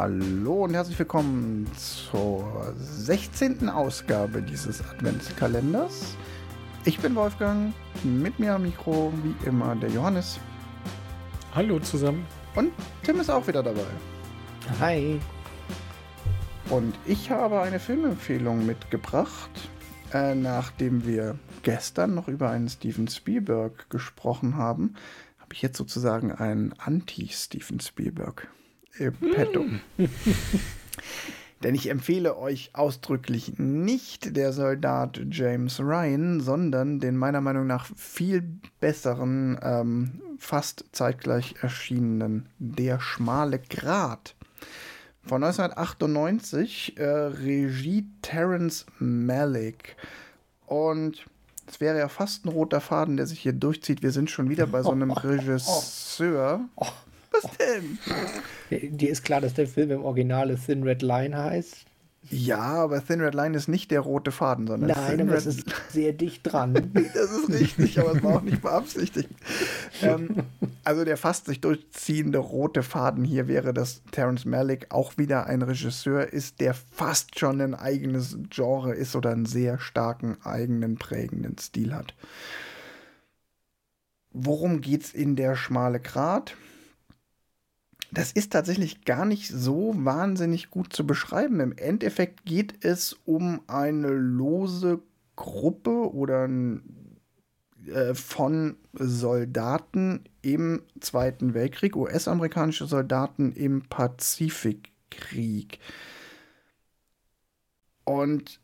Hallo und herzlich willkommen zur 16. Ausgabe dieses Adventskalenders. Ich bin Wolfgang, mit mir am Mikro wie immer der Johannes. Hallo zusammen. Und Tim ist auch wieder dabei. Hi. Und ich habe eine Filmempfehlung mitgebracht, äh, nachdem wir gestern noch über einen Steven Spielberg gesprochen haben, habe ich jetzt sozusagen einen Anti-Steven Spielberg im Petto. Denn ich empfehle euch ausdrücklich nicht der Soldat James Ryan, sondern den meiner Meinung nach viel besseren, ähm, fast zeitgleich erschienenen Der schmale Grat. Von 1998, äh, Regie Terence Malick. Und es wäre ja fast ein roter Faden, der sich hier durchzieht. Wir sind schon wieder bei so einem Regisseur. Oh, Was denn? Dir ist klar, dass der Film im Original Thin Red Line heißt? Ja, aber Thin Red Line ist nicht der rote Faden, sondern Nein, Thin aber Red es ist sehr dicht dran. das ist richtig, aber es war auch nicht beabsichtigt. ähm, also der fast sich durchziehende rote Faden hier wäre, dass Terence Malick auch wieder ein Regisseur ist, der fast schon ein eigenes Genre ist oder einen sehr starken eigenen prägenden Stil hat. Worum geht's in der schmale Grat? Das ist tatsächlich gar nicht so wahnsinnig gut zu beschreiben. Im Endeffekt geht es um eine lose Gruppe oder äh, von Soldaten im Zweiten Weltkrieg, US-amerikanische Soldaten im Pazifikkrieg. Und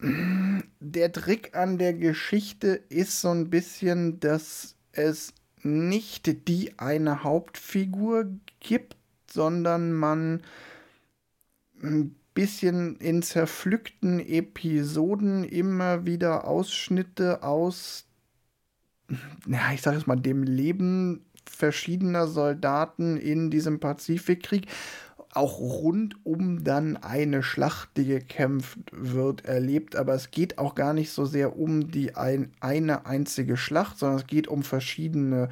der Trick an der Geschichte ist so ein bisschen, dass es nicht die eine Hauptfigur gibt, sondern man ein bisschen in zerpflückten Episoden immer wieder Ausschnitte aus, ja, ich sage jetzt mal, dem Leben verschiedener Soldaten in diesem Pazifikkrieg auch rund um dann eine Schlacht, die gekämpft wird, erlebt. Aber es geht auch gar nicht so sehr um die ein, eine einzige Schlacht, sondern es geht um verschiedene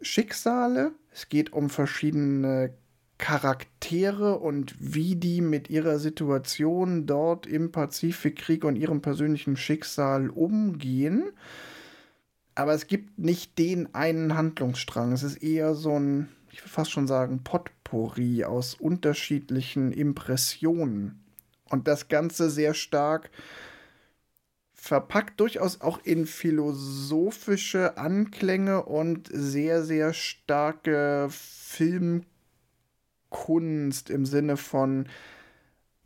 Schicksale. Es geht um verschiedene Charaktere und wie die mit ihrer Situation dort im Pazifikkrieg und ihrem persönlichen Schicksal umgehen. Aber es gibt nicht den einen Handlungsstrang. Es ist eher so ein, ich will fast schon sagen, Potpourri aus unterschiedlichen Impressionen. Und das Ganze sehr stark verpackt, durchaus auch in philosophische Anklänge und sehr, sehr starke Filmkunst im Sinne von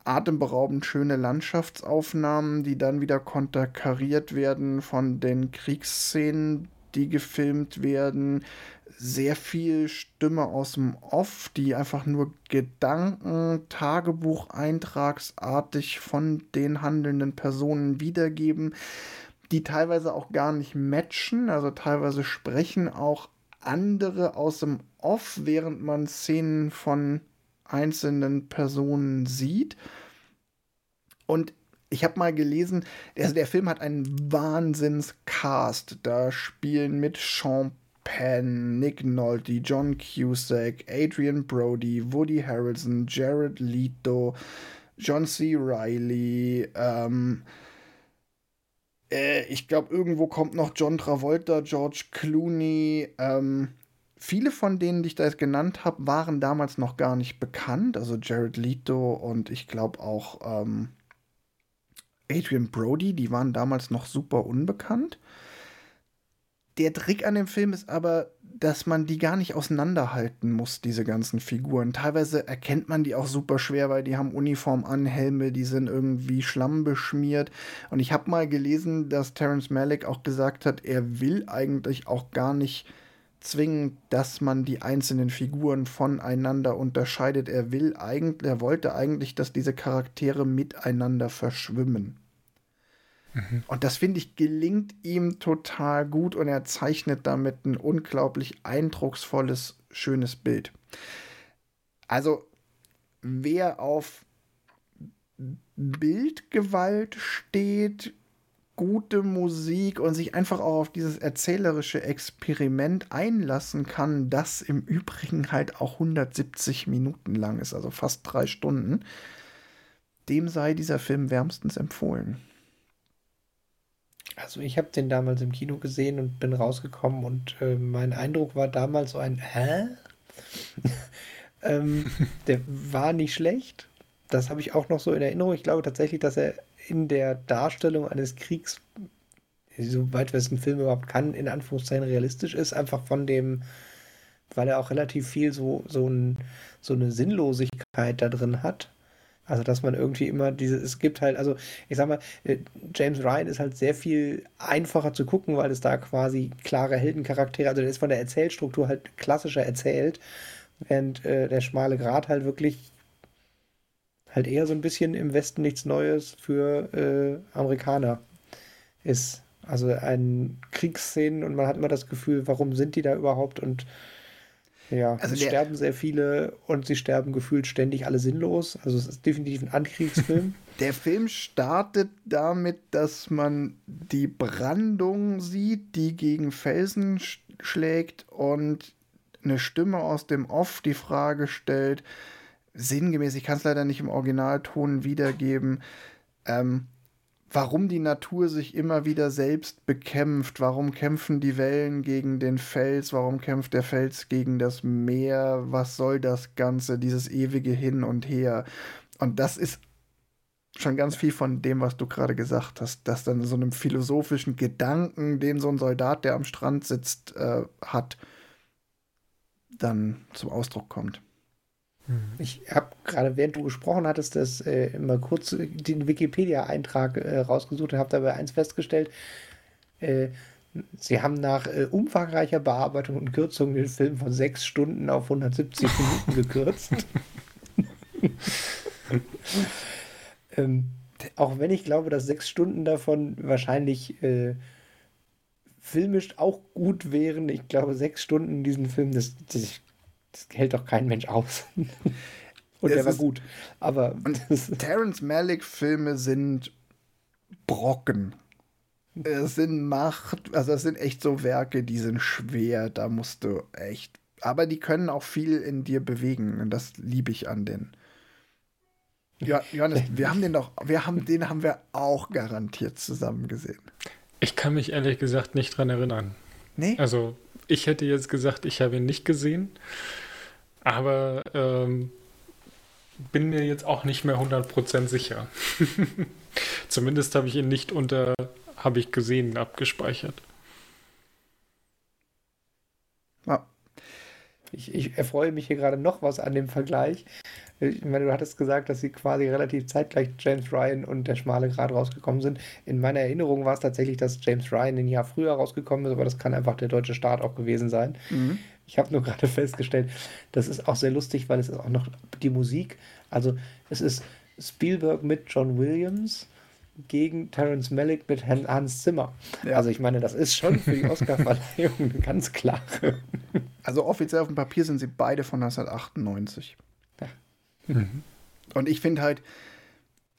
atemberaubend schöne Landschaftsaufnahmen, die dann wieder konterkariert werden von den Kriegsszenen, die gefilmt werden. Sehr viel Stimme aus dem Off, die einfach nur Gedanken, Tagebucheintragsartig von den handelnden Personen wiedergeben, die teilweise auch gar nicht matchen. Also teilweise sprechen auch andere aus dem Off, während man Szenen von einzelnen Personen sieht. Und ich habe mal gelesen, also der Film hat einen Wahnsinnscast. Da spielen mit Sean Penn, Nick Nolte, John Cusack, Adrian Brody, Woody Harrelson, Jared Leto, John C. Reilly, ähm, äh, ich glaube, irgendwo kommt noch John Travolta, George Clooney, ähm, Viele von denen, die ich da jetzt genannt habe, waren damals noch gar nicht bekannt. Also Jared Leto und ich glaube auch ähm, Adrian Brody, die waren damals noch super unbekannt. Der Trick an dem Film ist aber, dass man die gar nicht auseinanderhalten muss, diese ganzen Figuren. Teilweise erkennt man die auch super schwer, weil die haben Uniform an, Helme, die sind irgendwie schlammbeschmiert. Und ich habe mal gelesen, dass Terence Malick auch gesagt hat, er will eigentlich auch gar nicht zwingend, dass man die einzelnen Figuren voneinander unterscheidet. Er will eigentlich, er wollte eigentlich, dass diese Charaktere miteinander verschwimmen. Mhm. Und das finde ich gelingt ihm total gut und er zeichnet damit ein unglaublich eindrucksvolles, schönes Bild. Also, wer auf Bildgewalt steht, gute Musik und sich einfach auch auf dieses erzählerische Experiment einlassen kann, das im Übrigen halt auch 170 Minuten lang ist, also fast drei Stunden, dem sei dieser Film wärmstens empfohlen. Also ich habe den damals im Kino gesehen und bin rausgekommen und äh, mein Eindruck war damals so ein Hä? ähm, der war nicht schlecht. Das habe ich auch noch so in Erinnerung. Ich glaube tatsächlich, dass er in der Darstellung eines Kriegs, soweit wir es im Film überhaupt kann, in Anführungszeichen realistisch ist, einfach von dem, weil er auch relativ viel so, so, ein, so eine Sinnlosigkeit da drin hat. Also, dass man irgendwie immer diese, es gibt halt, also ich sag mal, äh, James Ryan ist halt sehr viel einfacher zu gucken, weil es da quasi klare Heldencharaktere, also der ist von der Erzählstruktur halt klassischer erzählt, während äh, der schmale Grat halt wirklich halt eher so ein bisschen im Westen nichts Neues für äh, Amerikaner ist. Also ein Kriegsszenen und man hat immer das Gefühl, warum sind die da überhaupt und ja, also es sterben sehr viele und sie sterben gefühlt ständig alle sinnlos. Also es ist definitiv ein Ankriegsfilm. Der Film startet damit, dass man die Brandung sieht, die gegen Felsen sch schlägt und eine Stimme aus dem Off die Frage stellt, sinngemäß, ich kann es leider nicht im Originalton wiedergeben, ähm, warum die Natur sich immer wieder selbst bekämpft, warum kämpfen die Wellen gegen den Fels, warum kämpft der Fels gegen das Meer, was soll das Ganze, dieses ewige Hin und Her. Und das ist schon ganz viel von dem, was du gerade gesagt hast, dass dann so einem philosophischen Gedanken, den so ein Soldat, der am Strand sitzt, äh, hat, dann zum Ausdruck kommt. Hm. Ich habe gerade, während du gesprochen hattest, das äh, mal kurz den Wikipedia-Eintrag äh, rausgesucht und habe dabei eins festgestellt. Äh, sie haben nach äh, umfangreicher Bearbeitung und Kürzung den Film von sechs Stunden auf 170 Minuten gekürzt. ähm, auch wenn ich glaube, dass sechs Stunden davon wahrscheinlich äh, filmisch auch gut wären. Ich glaube, sechs Stunden in diesem Film, das, das das hält doch kein Mensch aus. Und der war gut. Aber. Und Terence Malick-Filme sind Brocken. Es sind Macht, also es sind echt so Werke, die sind schwer, da musst du echt. Aber die können auch viel in dir bewegen und das liebe ich an den. Ja, Johannes, wir haben den doch, wir haben den haben wir auch garantiert zusammen gesehen. Ich kann mich ehrlich gesagt nicht dran erinnern. Nee? Also ich hätte jetzt gesagt, ich habe ihn nicht gesehen, aber ähm, bin mir jetzt auch nicht mehr 100% sicher. Zumindest habe ich ihn nicht unter habe ich gesehen abgespeichert. Ja. Ich, ich erfreue mich hier gerade noch was an dem Vergleich. Ich meine, du hattest gesagt, dass sie quasi relativ zeitgleich James Ryan und der schmale Grad rausgekommen sind. In meiner Erinnerung war es tatsächlich, dass James Ryan ein Jahr früher rausgekommen ist, aber das kann einfach der deutsche Start auch gewesen sein. Mhm. Ich habe nur gerade festgestellt, das ist auch sehr lustig, weil es ist auch noch die Musik. Also es ist Spielberg mit John Williams gegen Terence Malick mit Hans Zimmer. Ja. Also ich meine, das ist schon für die Oscarverleihung eine ganz klare. Also offiziell auf dem Papier sind sie beide von 1998. Mhm. Und ich finde halt,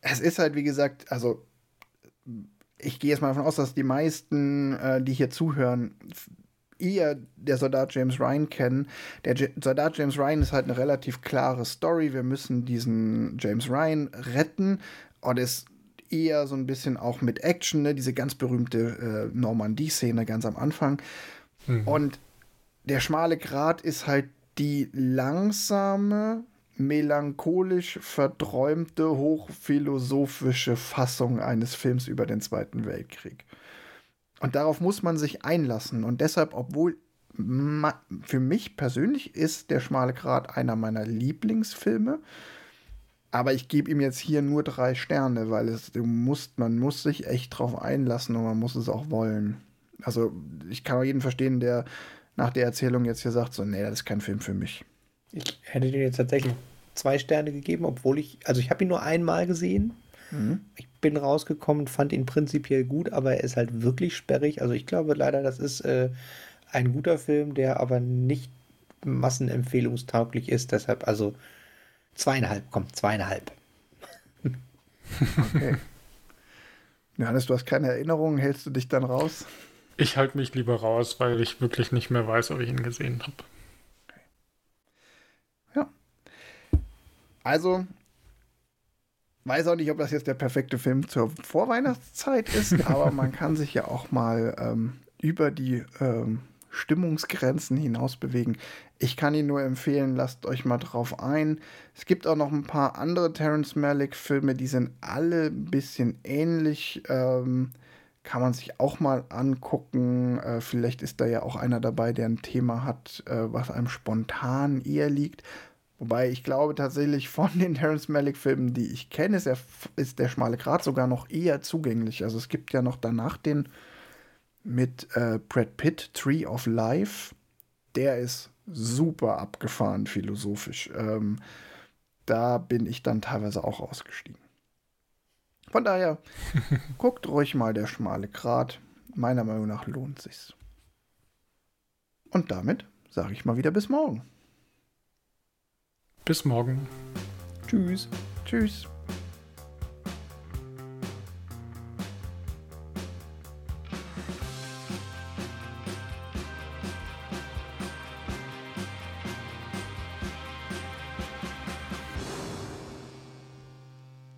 es ist halt, wie gesagt, also ich gehe jetzt mal davon aus, dass die meisten, äh, die hier zuhören, eher der Soldat James Ryan kennen. Der J Soldat James Ryan ist halt eine relativ klare Story. Wir müssen diesen James Ryan retten. Und ist eher so ein bisschen auch mit Action, ne? diese ganz berühmte äh, Normandie-Szene ganz am Anfang. Mhm. Und der schmale Grat ist halt die langsame, melancholisch verträumte, hochphilosophische Fassung eines Films über den Zweiten Weltkrieg. Und darauf muss man sich einlassen. Und deshalb, obwohl für mich persönlich ist der schmale Grat einer meiner Lieblingsfilme, aber ich gebe ihm jetzt hier nur drei Sterne, weil es du musst, man muss sich echt drauf einlassen und man muss es auch wollen. Also ich kann auch jeden verstehen, der nach der Erzählung jetzt hier sagt, so, nee, das ist kein Film für mich. Ich hätte dir jetzt tatsächlich zwei Sterne gegeben, obwohl ich, also ich habe ihn nur einmal gesehen. Mhm. Ich bin rausgekommen, fand ihn prinzipiell gut, aber er ist halt wirklich sperrig. Also ich glaube leider, das ist äh, ein guter Film, der aber nicht massenempfehlungstauglich ist. Deshalb also zweieinhalb, komm, zweieinhalb. Okay. Johannes, du hast keine Erinnerungen, hältst du dich dann raus? Ich halte mich lieber raus, weil ich wirklich nicht mehr weiß, ob ich ihn gesehen habe. Ja. Also, weiß auch nicht, ob das jetzt der perfekte Film zur Vorweihnachtszeit ist, aber man kann sich ja auch mal ähm, über die ähm, Stimmungsgrenzen hinaus bewegen. Ich kann ihn nur empfehlen, lasst euch mal drauf ein. Es gibt auch noch ein paar andere Terrence Malick-Filme, die sind alle ein bisschen ähnlich. Ähm, kann man sich auch mal angucken. Äh, vielleicht ist da ja auch einer dabei, der ein Thema hat, äh, was einem spontan eher liegt. Wobei ich glaube tatsächlich von den Terrence Malick-Filmen, die ich kenne, ist, ist der schmale Grat sogar noch eher zugänglich. Also es gibt ja noch danach den mit äh, Brad Pitt, Tree of Life. Der ist super abgefahren philosophisch. Ähm, da bin ich dann teilweise auch ausgestiegen. Von daher, guckt ruhig mal der schmale Grat. Meiner Meinung nach lohnt sich's. Und damit sage ich mal wieder bis morgen. Bis morgen. Tschüss. Tschüss.